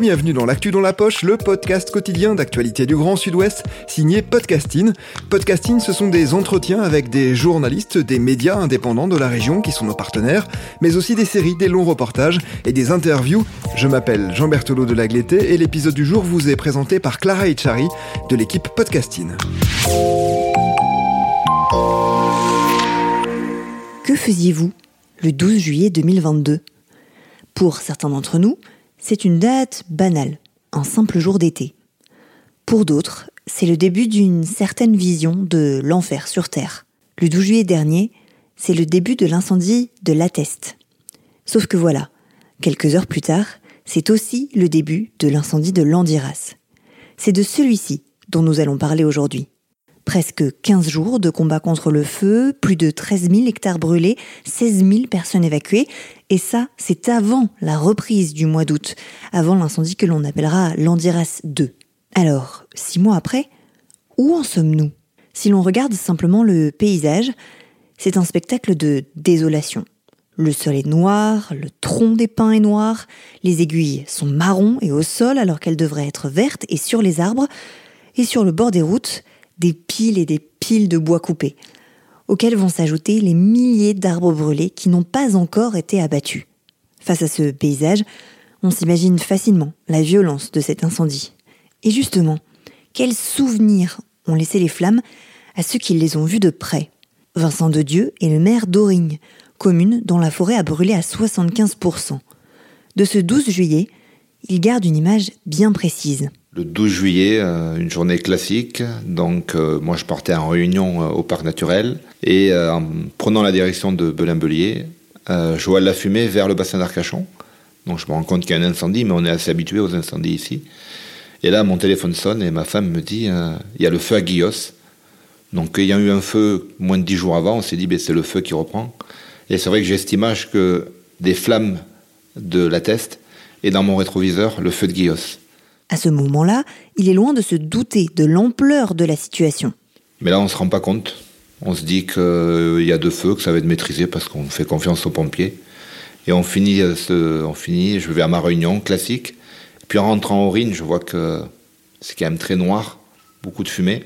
Bienvenue dans l'actu dans la poche, le podcast quotidien d'actualité du Grand Sud-Ouest, signé Podcasting. Podcasting, ce sont des entretiens avec des journalistes, des médias indépendants de la région qui sont nos partenaires, mais aussi des séries, des longs reportages et des interviews. Je m'appelle Jean Berthelot de Lagleté et l'épisode du jour vous est présenté par Clara Echari de l'équipe Podcasting. Que faisiez-vous le 12 juillet 2022 Pour certains d'entre nous, c'est une date banale, un simple jour d'été. Pour d'autres, c'est le début d'une certaine vision de l'enfer sur Terre. Le 12 juillet dernier, c'est le début de l'incendie de l'Atteste. Sauf que voilà, quelques heures plus tard, c'est aussi le début de l'incendie de l'Andiras. C'est de celui-ci dont nous allons parler aujourd'hui. Presque 15 jours de combat contre le feu, plus de 13 000 hectares brûlés, 16 000 personnes évacuées, et ça, c'est avant la reprise du mois d'août, avant l'incendie que l'on appellera l'Andiras 2. Alors, six mois après, où en sommes-nous? Si l'on regarde simplement le paysage, c'est un spectacle de désolation. Le sol est noir, le tronc des pins est noir, les aiguilles sont marrons et au sol alors qu'elles devraient être vertes et sur les arbres, et sur le bord des routes, des piles et des piles de bois coupés, auxquels vont s'ajouter les milliers d'arbres brûlés qui n'ont pas encore été abattus. Face à ce paysage, on s'imagine facilement la violence de cet incendie. Et justement, quels souvenirs ont laissé les flammes à ceux qui les ont vus de près? Vincent de Dieu est le maire d'Aurigne, commune dont la forêt a brûlé à 75%. De ce 12 juillet, il garde une image bien précise le 12 juillet, euh, une journée classique. Donc, euh, moi, je partais en réunion euh, au parc naturel et en prenant la direction de Belin-Belier, je vois la fumée vers le bassin d'Arcachon. Donc, je me rends compte qu'il y a un incendie, mais on est assez habitué aux incendies ici. Et là, mon téléphone sonne et ma femme me dit il y a le feu à Guillos. Donc, il y a eu un feu moins de 10 jours avant. On s'est dit ben, c'est le feu qui reprend. Et c'est vrai que j'ai cette image que des flammes de la teste et dans mon rétroviseur, le feu de Guillos. À ce moment-là, il est loin de se douter de l'ampleur de la situation. Mais là, on ne se rend pas compte. On se dit qu'il y a deux feux, que ça va être maîtrisé parce qu'on fait confiance aux pompiers. Et on finit, euh, ce, on finit, je vais à ma réunion classique. Puis en rentrant au Rhin, je vois que c'est quand même très noir, beaucoup de fumée.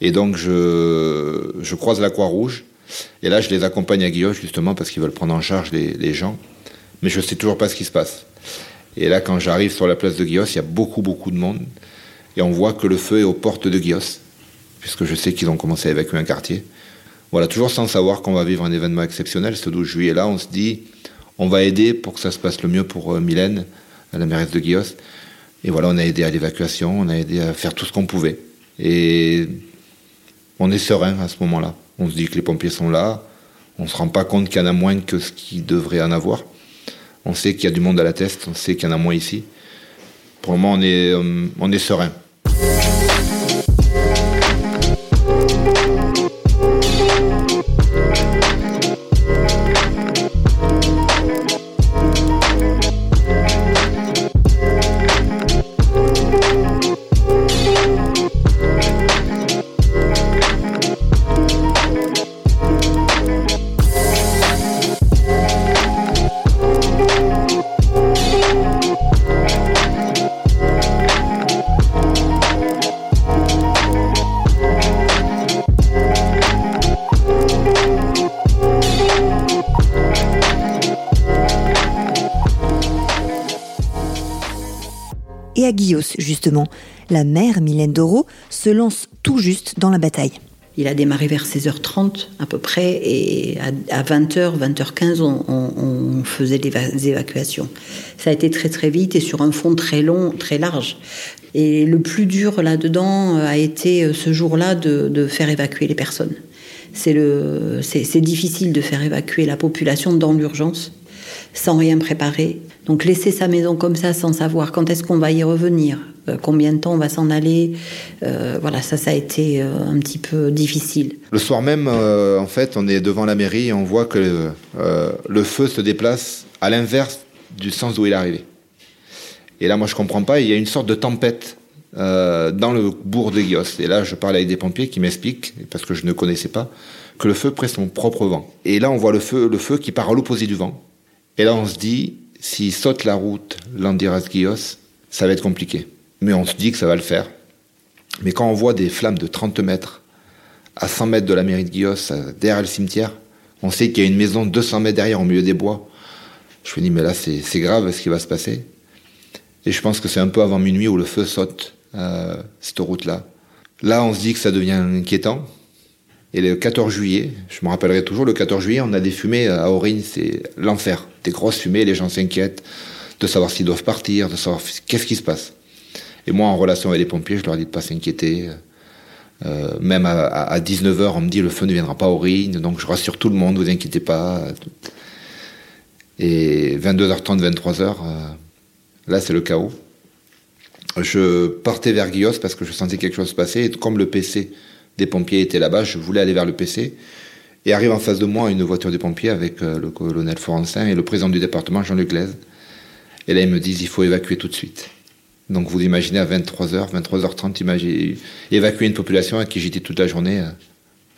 Et donc je, je croise la Croix-Rouge. Et là, je les accompagne à Guillaume justement parce qu'ils veulent prendre en charge les, les gens. Mais je ne sais toujours pas ce qui se passe. Et là, quand j'arrive sur la place de Guillos, il y a beaucoup, beaucoup de monde. Et on voit que le feu est aux portes de Guillos, puisque je sais qu'ils ont commencé à évacuer un quartier. Voilà, toujours sans savoir qu'on va vivre un événement exceptionnel. Ce 12 juillet-là, on se dit, on va aider pour que ça se passe le mieux pour euh, Mylène, la mairesse de Guillos. Et voilà, on a aidé à l'évacuation, on a aidé à faire tout ce qu'on pouvait. Et on est serein à ce moment-là. On se dit que les pompiers sont là, on ne se rend pas compte qu'il y en a moins que ce qu'il devrait en avoir. On sait qu'il y a du monde à la test, on sait qu'il y en a moins ici. Pour le moment, on est, euh, on est serein. Et à Guillos, justement. La mère, Mylène Doro, se lance tout juste dans la bataille. Il a démarré vers 16h30 à peu près et à 20h, 20h15, on, faisait des évacuations. Ça a été très très vite et sur un fond très long, très large. Et le plus dur là-dedans a été euh, ce jour-là de, faire évacuer les personnes. c'est difficile de faire évacuer la population dans l'urgence sans rien préparer. Donc laisser sa maison comme ça sans savoir quand est-ce qu'on va y revenir, euh, combien de temps on va s'en aller, euh, voilà, ça, ça a été euh, un petit peu difficile. Le soir même, en fait, on est devant la mairie et on voit que le feu se déplace à l'inverse du sens d'où il est arrivé. Et là, moi, je comprends pas. Il y a une sorte de tempête dans le bourg de Guios. Et là, je parle avec des pompiers qui m'expliquent, parce que je ne connaissais pas, que le feu prend son propre vent. Et là, on voit le feu, le feu qui part à l'opposé du vent. Et là, on se dit, s'il saute la route Landiras-Guios, ça va être compliqué. Mais on se dit que ça va le faire. Mais quand on voit des flammes de 30 mètres à 100 mètres de la mairie de Guios, derrière le cimetière, on sait qu'il y a une maison 200 mètres derrière, au milieu des bois. Je me dis, mais là, c'est grave ce qui va se passer. Et je pense que c'est un peu avant minuit où le feu saute, euh, cette route-là. Là, on se dit que ça devient inquiétant. Et le 14 juillet, je me rappellerai toujours, le 14 juillet, on a des fumées à Aurine, c'est l'enfer. Des grosses fumées, les gens s'inquiètent de savoir s'ils doivent partir, de savoir qu'est-ce qui se passe. Et moi, en relation avec les pompiers, je leur dis de pas s'inquiéter. Euh, même à, 19h, on me dit le feu ne viendra pas à Aurine, donc je rassure tout le monde, vous inquiétez pas. Et 22h30, 23h, euh, là c'est le chaos. Je partais vers Guillos parce que je sentais quelque chose se passer, comme le PC des pompiers étaient là-bas, je voulais aller vers le PC. Et arrive en face de moi une voiture des pompiers avec euh, le colonel Forancin et le président du département, Jean-Luc Glaise. Et là, ils me disent il faut évacuer tout de suite. Donc vous imaginez à 23h, 23h30, imaginez, évacuer une population à qui j'étais toute la journée. Euh,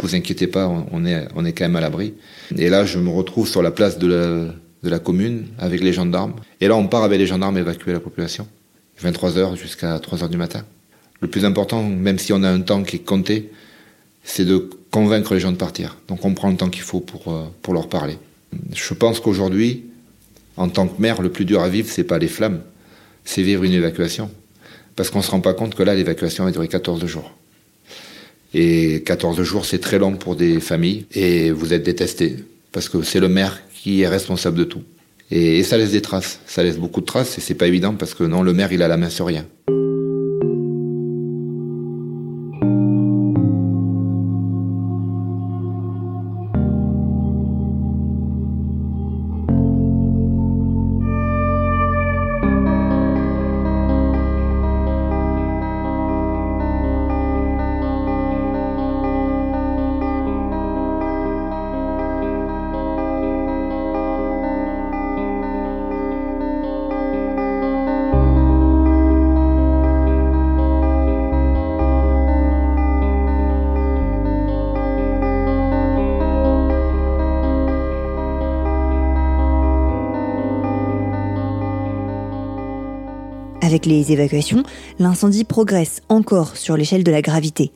vous inquiétez pas, on est, on est quand même à l'abri. Et là, je me retrouve sur la place de la, de la commune avec les gendarmes. Et là, on part avec les gendarmes évacuer la population. 23h jusqu'à 3h du matin. Le plus important, même si on a un temps qui est compté, c'est de convaincre les gens de partir. Donc on prend le temps qu'il faut pour, euh, pour leur parler. Je pense qu'aujourd'hui, en tant que maire, le plus dur à vivre, c'est pas les flammes, c'est vivre une évacuation. Parce qu'on se rend pas compte que là, l'évacuation a duré 14 jours. Et 14 jours, c'est très long pour des familles. Et vous êtes détestés. Parce que c'est le maire qui est responsable de tout. Et, et ça laisse des traces. Ça laisse beaucoup de traces. Et c'est pas évident parce que non, le maire, il a la main sur rien. Avec les évacuations, l'incendie progresse encore sur l'échelle de la gravité.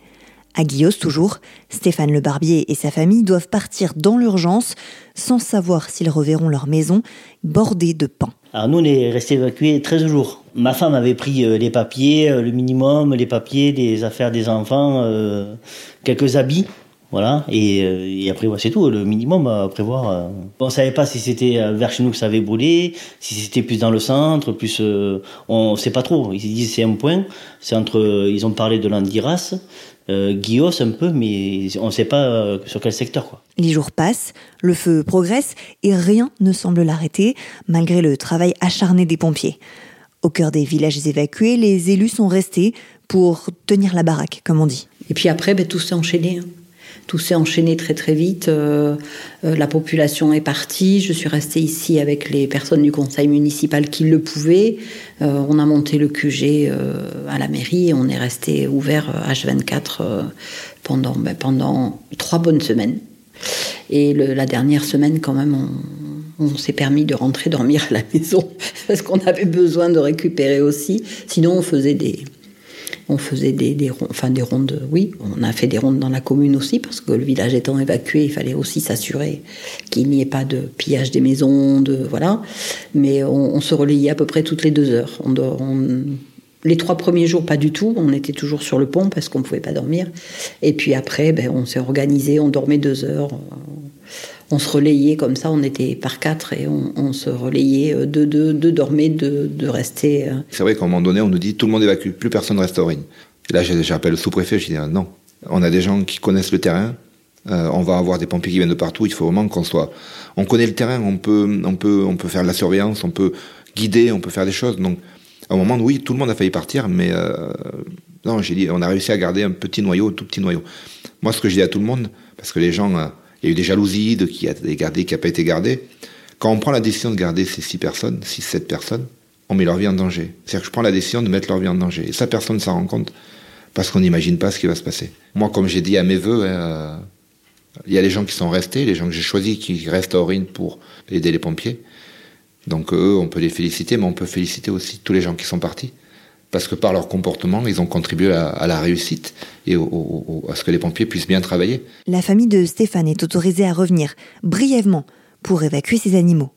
À Guillos toujours, Stéphane Le Barbier et sa famille doivent partir dans l'urgence sans savoir s'ils reverront leur maison bordée de. Alors nous, on est restés évacués 13 jours. Ma femme avait pris euh, les papiers, euh, le minimum, les papiers, des affaires des enfants, euh, quelques habits. Voilà, et, euh, et après, c'est tout, le minimum à prévoir. Euh. On savait pas si c'était euh, vers chez nous que ça avait brûlé, si c'était plus dans le centre, plus. on sait pas trop. Ils disent c'est un point, c'est entre. Ils ont parlé de l'Andiras, euh, Guillos un peu, mais on ne sait pas sur quel secteur. Quoi. Les jours passent, le feu progresse et rien ne semble l'arrêter, malgré le travail acharné des pompiers. Au cœur des villages évacués, les élus sont restés pour tenir la baraque, comme on dit. Et puis après, ben, tout s'est enchaîné. Hein. Tout s'est enchaîné très très vite. Euh, euh, la population est partie. Je suis restée ici avec les personnes du conseil municipal qui le pouvaient. Euh, on a monté le QG à la mairie et on est resté ouvert H24 pendant, ben, pendant trois bonnes semaines. Et la dernière semaine, quand même, on, on s'est permis de rentrer dormir à la maison parce qu'on avait besoin de récupérer aussi. Sinon, on faisait des, on faisait des, des, enfin des rondes, oui, on a fait des rondes dans la commune aussi, parce que le village étant évacué, il fallait aussi s'assurer qu'il n'y ait pas de pillage des maisons, de voilà. Mais on, se relayait à peu près toutes les deux heures. les trois premiers jours, pas du tout. On était toujours sur le pont parce qu'on ne pouvait pas dormir. Et puis après, ben, on s'est organisé, on dormait deux heures on se relayait comme ça, on était par quatre et on, se relayait euh, de deux, deux dormaient, deux, de rester. Euh. C'est vrai qu'à un moment donné, on nous dit tout le monde évacue, plus personne reste au Rhin. Et là, j'appelle le sous-préfet, je dis ah, non. On a des gens qui connaissent le terrain, Euh, on va avoir des pompiers qui viennent de partout. Il faut vraiment qu'on soit. On connaît le terrain. On peut, on peut, on peut faire de la surveillance. On peut guider. On peut faire des choses. Donc, à un moment, oui, tout le monde a failli partir, mais euh, non, j'ai dit, on a réussi à garder un petit noyau, un tout petit noyau. Moi, ce que je dis à tout le monde, parce que les gens, euh, il y a eu des jalousies de qui a été gardé, qui a pas été gardé. Quand on prend la décision de garder ces six personnes, six, sept personnes, on met leur vie en danger. C'est-à-dire que je prends la décision de mettre leur vie en danger. Et ça, personne ne s'en rend compte parce qu'on n'imagine pas ce qui va se passer. Moi, comme j'ai dit à mes voeux, hein, il y a les gens qui sont restés, les gens que j'ai choisis qui restent à Aurine pour aider les pompiers. Donc eux, on peut les féliciter, mais on peut féliciter aussi tous les gens qui sont partis. Parce que par leur comportement, ils ont contribué à, la réussite et à ce que les pompiers puissent bien travailler. La famille de Stéphane est autorisée à revenir brièvement pour évacuer ses animaux.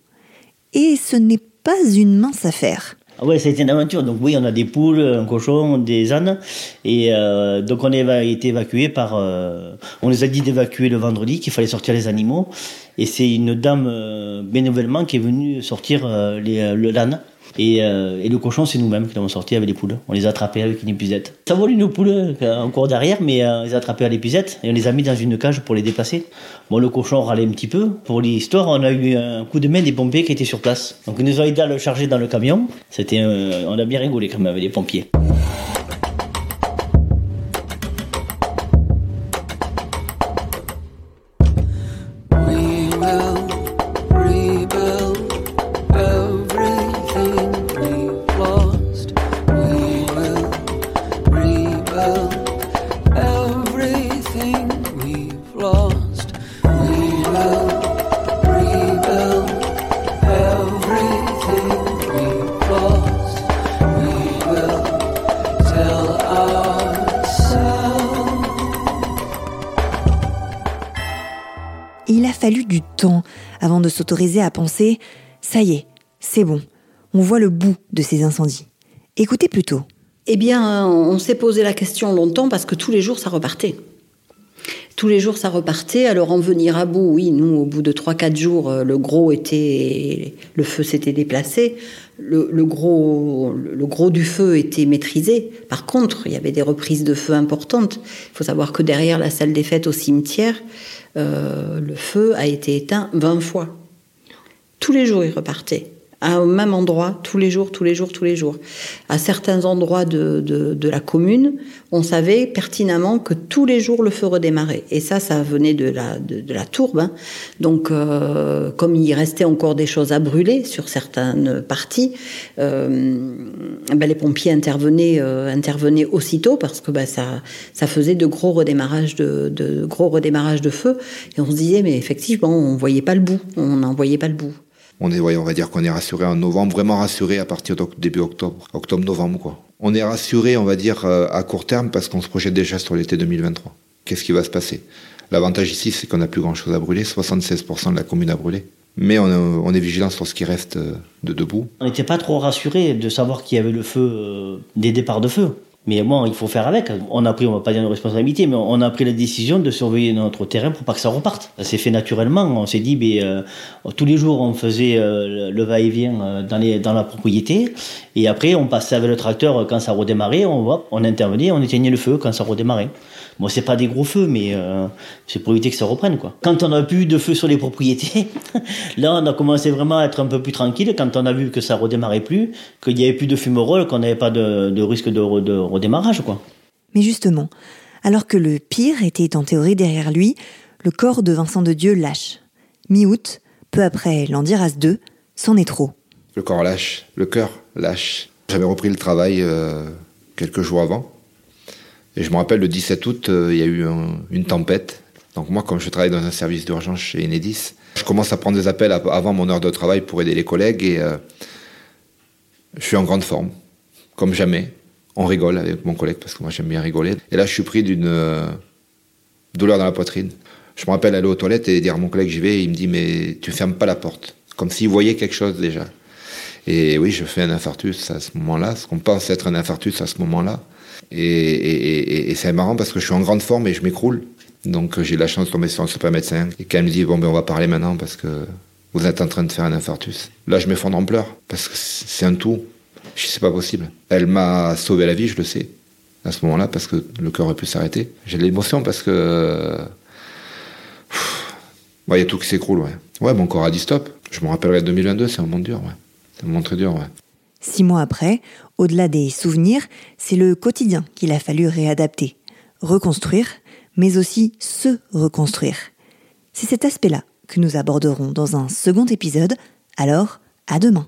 Et ce n'est pas une mince affaire. Ah ouais, ça a été une aventure. Donc oui, on a des poules, un cochon, des ânes. Et euh, donc on a été évacué par... Euh, on les a dit d'évacuer le vendredi, qu'il fallait sortir les animaux. Et c'est une dame euh, bénévolement qui est venue sortir les, le l'âne. Et, et, le cochon, c'est nous-mêmes qui l'avons sorti avec les poules. On les a attrapés avec une épuisette. Ça vole une poule encore derrière, mais on les a attrapés à l'épuisette et on les a mis dans une cage pour les déplacer. Bon, le cochon râlait un petit peu. Pour l'histoire, on a eu un coup de main des pompiers qui étaient sur place. Donc, ils nous ont aidé à le charger dans le camion. C'était, on a bien rigolé quand même avec les pompiers. Avant de s'autoriser à penser ⁇ ça y est, c'est bon, on voit le bout de ces incendies ⁇ Écoutez plutôt. Eh bien, on s'est posé la question longtemps parce que tous les jours ça repartait. Tous les jours, ça repartait. Alors, en venir à bout, oui, nous, au bout de 3-4 jours, euh, le gros était. Le feu s'était déplacé. Le, gros, le gros du feu était maîtrisé. Par contre, il y avait des reprises de feu importantes. Il faut savoir que derrière la salle des fêtes au cimetière, euh, le feu a été éteint 20 fois. Tous les jours, il repartait au même endroit, tous les jours, tous les jours, tous les jours. À certains endroits de, de, la commune, on savait pertinemment que tous les jours le feu redémarrait. Et ça, ça venait de la, de, la tourbe. Hein. Donc, euh, comme il restait encore des choses à brûler sur certaines parties, euh, ben les pompiers intervenaient, euh, intervenaient aussitôt parce que ben ça, ça faisait de gros redémarrages de, de gros redémarrages de feu. Et on se disait, mais effectivement, on voyait pas le bout, on n'en voyait pas le bout on est, va dire qu'on est rassuré en novembre, vraiment rassuré à partir de début octobre, octobre-novembre. On est rassuré, on va dire, euh, à court terme parce qu'on se projette déjà sur l'été 2023. Qu'est-ce qui va se passer? L'avantage ici, c'est qu'on n'a plus grand-chose à brûler. 76% de la commune a brûlé. Mais on, est vigilant sur ce qui reste euh, de debout. On n'était pas trop rassuré de savoir qu'il y avait le feu, euh, des départs de feu. Mais bon, il faut faire avec. On a pris, on va pas dire nos responsabilités, mais on a pris la décision de surveiller notre terrain pour pas que ça reparte. Ça s'est fait naturellement. On s'est dit, ben, euh, tous les jours, on faisait euh, le va-et-vient euh, dans, dans la propriété. Et après, on passait avec le tracteur quand ça redémarrait. On, on intervenait, on éteignait le feu quand ça redémarrait. Bon, c'est pas des gros feux, mais euh, c'est pour éviter que ça reprenne, quoi. Quand on a plus de feu sur les propriétés, là, on a commencé vraiment à être un peu plus tranquille quand on a vu que ça redémarrait plus, qu'il y avait plus de fumerolles, qu'on n'avait pas de, risque de, redémarrage, quoi. Mais justement, alors que le pire était en théorie derrière lui, le corps de Vincent de Dieu lâche. Mi-août, peu après l'Andiras 2, c'en est trop. Le corps lâche, le cœur lâche. J'avais repris le travail euh, quelques jours avant. Et je me rappelle, le 17 août, euh, il y a eu une tempête. Donc moi, comme je travaille dans un service d'urgence chez Enedis, je commence à prendre des appels avant mon heure de travail pour aider les collègues et euh, je suis en grande forme, comme jamais. On rigole avec mon collègue parce que moi j'aime bien rigoler. Et là, je suis pris d'une euh, douleur dans la poitrine. Je me rappelle aller aux toilettes et dire à mon collègue j'y vais. Il me dit mais tu fermes pas la porte, comme s'il voyait quelque chose déjà. Et oui, je fais un infarctus à ce moment-là, ce qu'on pense être un infarctus à ce moment-là. Et, c'est marrant parce que je suis en grande forme et je m'écroule. Donc j'ai la chance de tomber sur un super médecin. Et quand me dit, bon, ben on va parler maintenant parce que vous êtes en train de faire un infarctus. Là, je m'effondre en pleurs parce que c'est un tout. Sais pas possible. Elle m'a sauvé la vie, je le sais, à ce moment-là, parce que le cœur aurait pu s'arrêter. J'ai de l'émotion parce que il y a tout qui s'écroule, ouais. Ouais, mon corps a dit stop. Je me rappellerai de 2022, c'est un moment dur, ouais. C'est un moment très dur, ouais. Six mois après, au-delà des souvenirs, c'est le quotidien qu'il a fallu réadapter, reconstruire, mais aussi se reconstruire. C'est cet aspect-là que nous aborderons dans un second épisode, alors à demain.